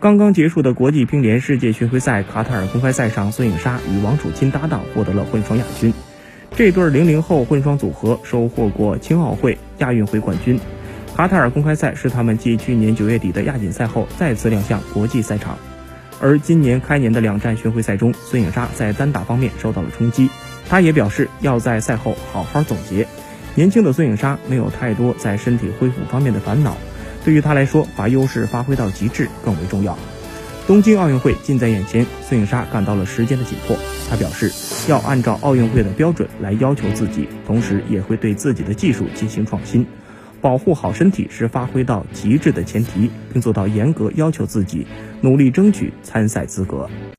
刚刚结束的国际乒联世界巡回赛卡塔尔公开赛上，孙颖莎与王楚钦搭档获得了混双亚军。这对零零后混双组合收获过青奥会、亚运会冠军。卡塔尔公开赛是他们继去年九月底的亚锦赛后再次亮相国际赛场。而今年开年的两站巡回赛中，孙颖莎在单打方面受到了冲击，她也表示要在赛后好好总结。年轻的孙颖莎没有太多在身体恢复方面的烦恼，对于他来说，把优势发挥到极致更为重要。东京奥运会近在眼前，孙颖莎感到了时间的紧迫。她表示要按照奥运会的标准来要求自己，同时也会对自己的技术进行创新。保护好身体是发挥到极致的前提，并做到严格要求自己，努力争取参赛资格。